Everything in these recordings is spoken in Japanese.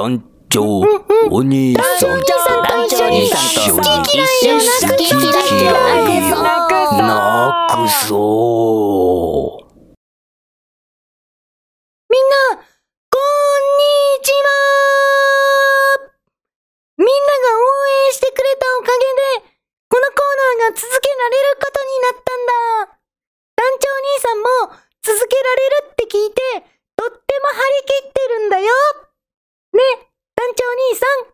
団長、お兄さん、団長兄さんと一緒に。好き嫌いをなくそう。嫌いをなくそう。みんな、こんにちはみんなが応援してくれたおかげで、このコーナーが続けられることになったんだ。団長兄さんも続けられるって聞いて、とっても張り切ってるんだよ。ね、団長兄さん。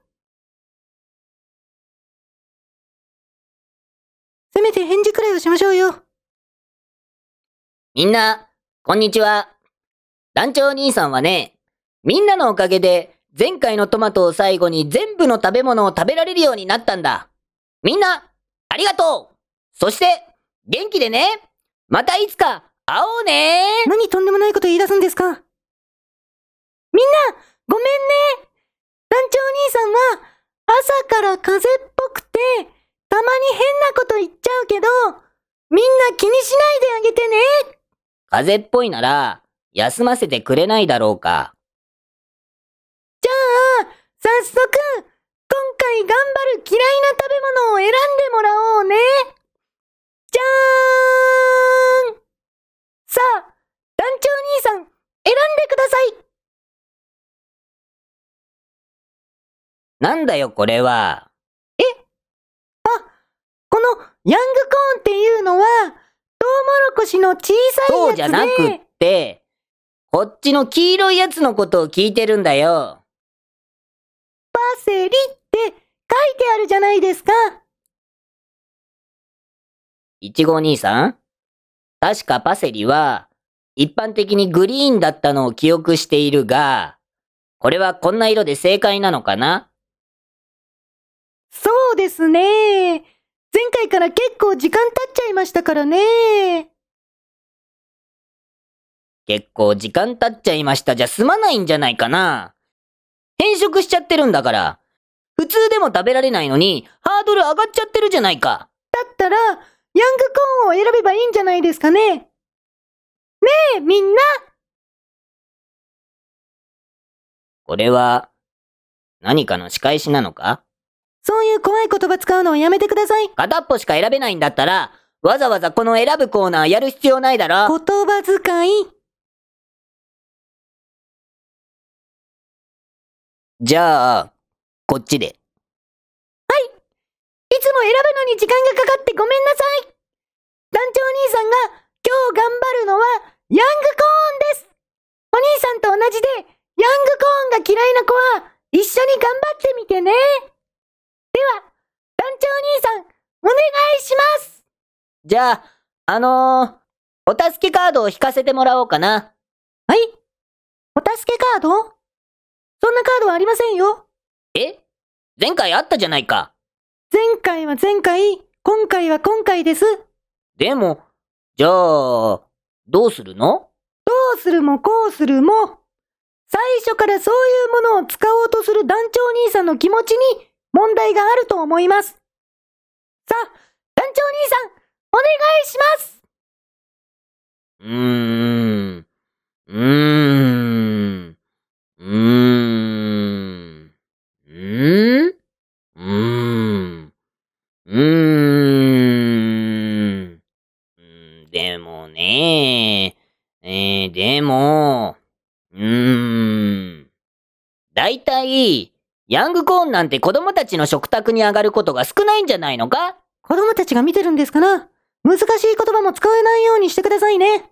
せめて返事くらいをしましょうよ。みんな、こんにちは。団長兄さんはね、みんなのおかげで、前回のトマトを最後に全部の食べ物を食べられるようになったんだ。みんな、ありがとうそして、元気でねまたいつか会おうね何とんでもないこと言い出すんですか？みんな、ごめんね団長兄さんは、朝から風邪っぽくて、たまに変なこと言っちゃうけど、みんな気にしないであげてね風邪っぽいなら、休ませてくれないだろうか。じゃあ、早速、今回頑張る嫌いな食べ物を選んでもらおうねじゃーんさあ、団長兄さん、選んでくださいなんだよこれは。このヤングコーンっていうのは、トウモロコシの小さいやつで。そうじゃなくって、こっちの黄色いやつのことを聞いてるんだよ。パセリって書いてあるじゃないですか。いちごお兄さん？確かパセリは、一般的にグリーンだったのを記憶しているが、これはこんな色で正解なのかな？そうですね。前回から結構時間経っちゃいましたからね。結構時間経っちゃいましたじゃ済まないんじゃないかな変色しちゃってるんだから。普通でも食べられないのに、ハードル上がっちゃってるじゃないか。だったら、ヤングコーンを選べばいいんじゃないですかね。ねえ、みんな。これは、何かの仕返しなのか？そういう怖い言葉使うのはやめてください。片っぽしか選べないんだったら、わざわざこの選ぶコーナーやる必要ないだろ言葉遣い。じゃあ、こっちで。いつも選ぶのに時間がかかってごめんなさい。団長兄さんが今日頑張るのはヤングコーンです。お兄さんと同じでヤングコーンが嫌いな子は一緒に頑張ってみてね。では、団長兄さん、お願いします。じゃあ、あのー、お助けカードを引かせてもらおうかな。はい。お助けカード？そんなカードはありませんよ。え？前回あったじゃないか。前回は前回、今回は今回です。でも、じゃあ、どうするの？どうするもこうするも、最初からそういうものを使おうとする団長兄さんの気持ちに問題があると思います。さあ、団長兄さん、お願いします。うーん。うーん。うーん。うーん。うーん。うーん。うん。でもねえー、でも、うーん。だいたい、ヤングコーンなんて子供たちの食卓に上がることが少ないんじゃないのか？子供たちが見てるんですから、難しい言葉も使えないようにしてくださいね。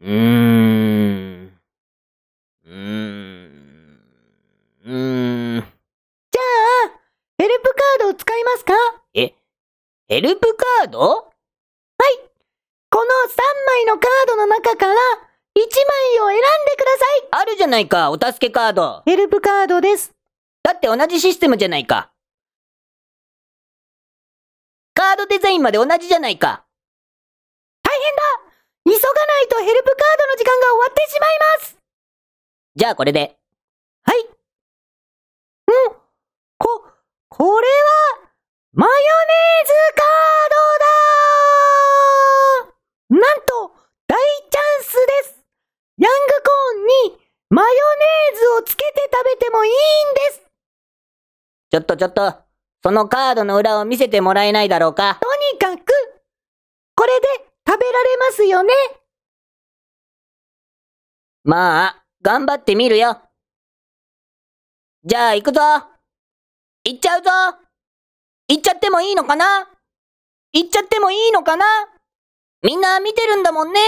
うーん。うーん。うーん。じゃあ、ヘルプカードを使いますか？え、ヘルプカード？この3枚のカードの中から1枚を選んでくださいあるじゃないか、お助けカード。ヘルプカードです。だって同じシステムじゃないか。カードデザインまで同じじゃないか。大変だ急がないとヘルプカードの時間が終わってしまいますじゃあこれで。はい。うん。こ、これは、マヨネーズカードだなんと、大チャンスですヤングコーンに、マヨネーズをつけて食べてももいいんです。ちょっとちょっと、そのカードの裏を見せてもらえないだろうか。とにかく、これで食べられますよね。まあ、頑張ってみるよ。じゃあ行くぞ。行っちゃうぞ。行っちゃってもいいのかな行っちゃってもいいのかなみんな見てるんだもんね。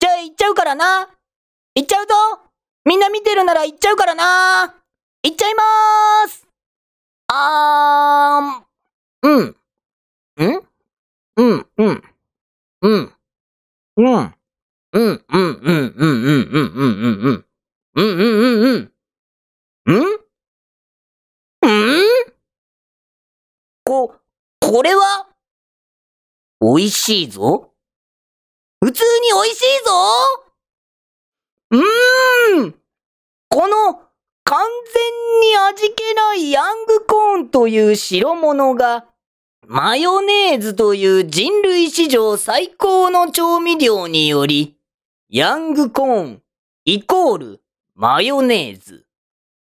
じゃあ行っちゃうからな。行っちゃうぞ。みんな見てるなら行っちゃうからな。行っちゃいまーす。あーん。うん。んうん、うん。うん。うん。うん、うん、うん、うん、うん、うん、うん、うん、うん。うん、うん、うん、うん。んん？こ、これは？美味しいぞ。普通に美味しいぞうーんこの完全に味気ないヤングコーンという白物がマヨネーズという人類史上最高の調味料により、ヤングコーンイコールマヨネーズ。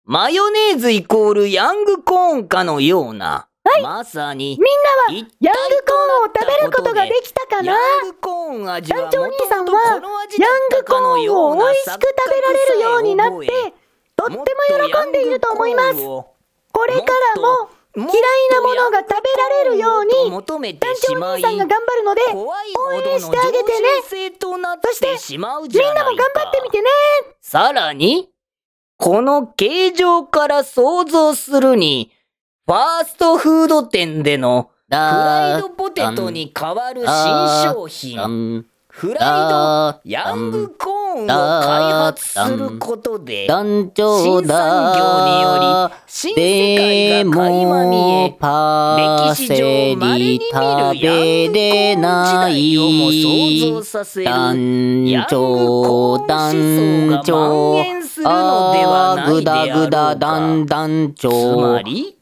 マヨネーズイコールヤングコーンかのような、まさに、みんなはヤングコーンを食べることができたかなヤングコーン味は団長兄さんはヤングコーンを美味しく食べられるようになってとっても喜んでいると思います。これからも嫌いなものが食べられるように、団長兄さんが頑張るので、応援してあげてね。そして、みんなも頑張ってみてね。さらに、この形状から想像するに、ファーストフード店でのフライドポテトに代わる新商品、フライドヤングコーンーンを開発することで、新産業により、新世界が垣間見え、歴史上れに見るコ時代をも想像させる、ヤン団長ーのではぐだぐだろ団長。つまり、